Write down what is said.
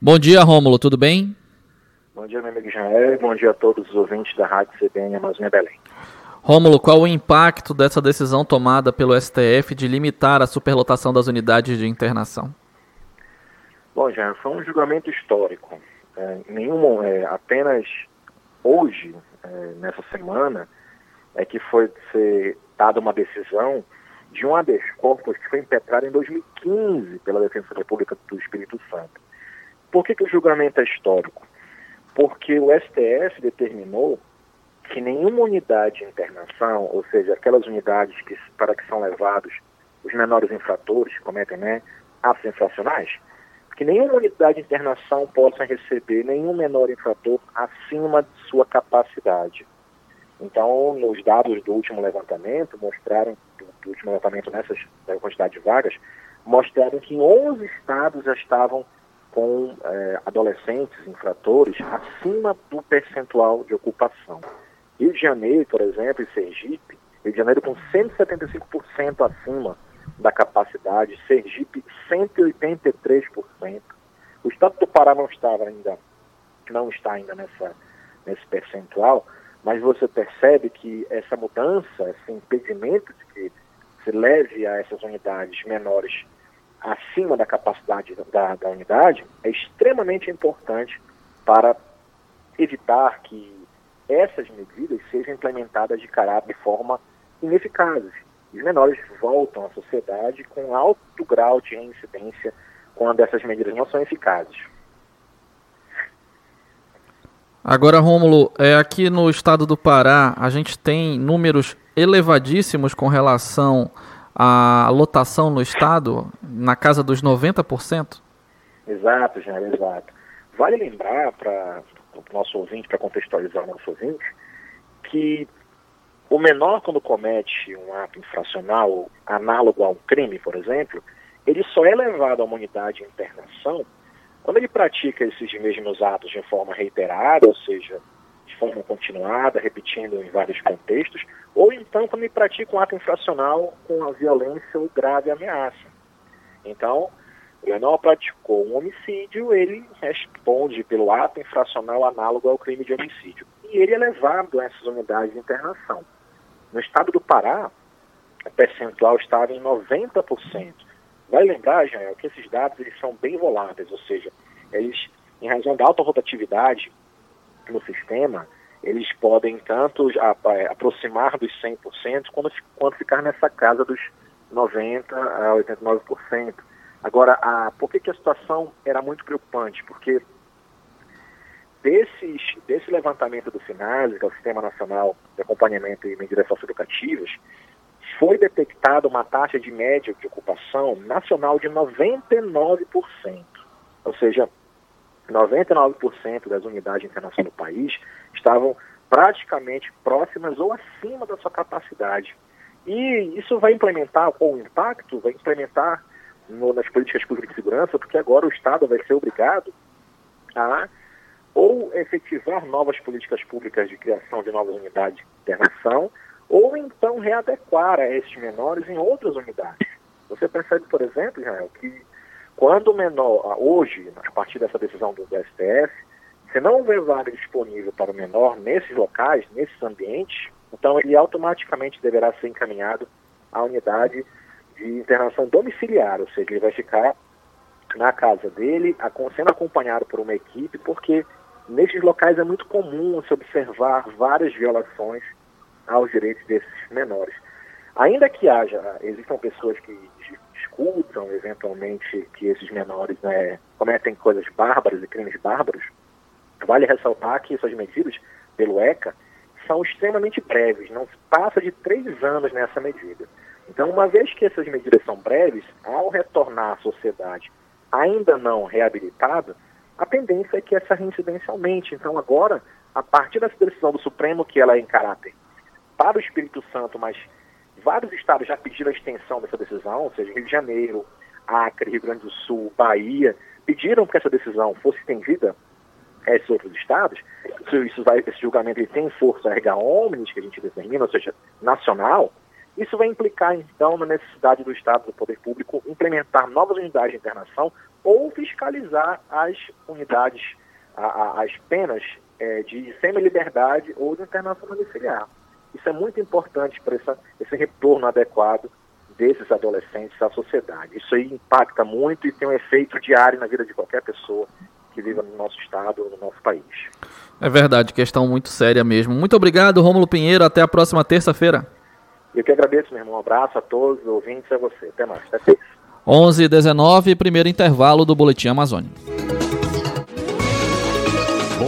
Bom dia, Rômulo, tudo bem? Bom dia, meu amigo Jair, bom dia a todos os ouvintes da Rádio CBN Amazônia Belém. Rômulo, qual o impacto dessa decisão tomada pelo STF de limitar a superlotação das unidades de internação? Bom, Jair, foi um julgamento histórico. É, nenhum, é, apenas hoje, é, nessa semana, é que foi ser dada uma decisão de um habeas corpus que foi impetrado em 2015 pela Defensoria Pública do Espírito Santo. Por que, que o julgamento é histórico? Porque o STF determinou que nenhuma unidade de internação, ou seja, aquelas unidades que, para que são levados os menores infratores que cometem né, atos infracionais, que nenhuma unidade de internação possa receber nenhum menor infrator acima de sua capacidade. Então, nos dados do último levantamento, mostraram, do, do último levantamento nessas quantidade de vagas, mostraram que 11 estados já estavam com é, adolescentes infratores acima do percentual de ocupação. Rio de Janeiro, por exemplo, e Sergipe, Rio de Janeiro com 175% acima da capacidade, Sergipe 183%. O estado do Pará não estava ainda, não está ainda nessa, nesse percentual, mas você percebe que essa mudança, esse impedimento de que se leve a essas unidades menores acima da capacidade da, da unidade é extremamente importante para evitar que essas medidas sejam implementadas de caráter de forma ineficazes. Os menores voltam à sociedade com alto grau de reincidência quando essas medidas não são eficazes. Agora, Rômulo, é, aqui no estado do Pará, a gente tem números elevadíssimos com relação à lotação no estado, na casa dos 90%? Exato, já, exato. Vale lembrar para o nosso ouvinte, para contextualizar o nosso ouvinte, que o menor, quando comete um ato infracional análogo a um crime, por exemplo, ele só é levado a uma unidade de internação quando ele pratica esses mesmos atos de forma reiterada, ou seja, de forma continuada, repetindo em vários contextos, ou então quando ele pratica um ato infracional com a violência ou grave ameaça. Então, o menor praticou um homicídio, ele responde pelo ato infracional análogo ao crime de homicídio. E ele é levado a essas unidades de internação. No estado do Pará, a percentual estava em 90%. Vai lembrar, Jael, que esses dados eles são bem voláteis, ou seja, eles, em razão da alta rotatividade no sistema, eles podem tanto aproximar dos 100% quanto, ficar nessa casa dos 90% a 89%. Agora, a, por que, que a situação era muito preocupante? Porque desses, desse levantamento do SINASE, que é o Sistema Nacional de Acompanhamento e Medidas Socioeducativas, foi detectada uma taxa de média de ocupação nacional de 99%. Ou seja, 99% das unidades de internação do país estavam praticamente próximas ou acima da sua capacidade. E isso vai implementar, com o impacto, vai implementar no, nas políticas públicas de segurança, porque agora o Estado vai ser obrigado a ou efetivar novas políticas públicas de criação de novas unidades de internação, ou então readequar a estes menores em outras unidades. Você percebe, por exemplo, Israel, que quando o menor, hoje, a partir dessa decisão do STF, se não houver vaga disponível para o menor nesses locais, nesses ambientes, então ele automaticamente deverá ser encaminhado à unidade de internação domiciliar, ou seja, ele vai ficar na casa dele, sendo acompanhado por uma equipe, porque nesses locais é muito comum se observar várias violações aos direitos desses menores. Ainda que haja, existam pessoas que discutam eventualmente que esses menores né, cometem coisas bárbaras e crimes bárbaros, vale ressaltar que essas medidas, pelo ECA, são extremamente breves, não passa de três anos nessa medida. Então, uma vez que essas medidas são breves, ao retornar à sociedade ainda não reabilitada, a tendência é que essa reincidência aumente. Então, agora, a partir dessa decisão do Supremo, que ela é em caráter para o Espírito Santo, mas vários estados já pediram a extensão dessa decisão, ou seja, Rio de Janeiro, Acre, Rio Grande do Sul, Bahia, pediram que essa decisão fosse estendida a esses outros estados. Isso, isso vai, esse julgamento ele tem força erga omnes, que a gente determina, ou seja, nacional, Isso vai implicar, então, na necessidade do Estado, do poder público, implementar novas unidades de internação ou fiscalizar as unidades, a, a, as penas é, de semi-liberdade ou de internação domiciliar. Isso é muito importante para esse retorno adequado desses adolescentes à sociedade. Isso aí impacta muito e tem um efeito diário na vida de qualquer pessoa que viva no nosso estado ou no nosso país. É verdade, questão muito séria mesmo. Muito obrigado, Rômulo Pinheiro. Até a próxima terça-feira. Eu que agradeço, meu irmão. Um abraço a todos os ouvintes e a você. Até mais. Até 11 19 primeiro intervalo do Boletim Amazônia.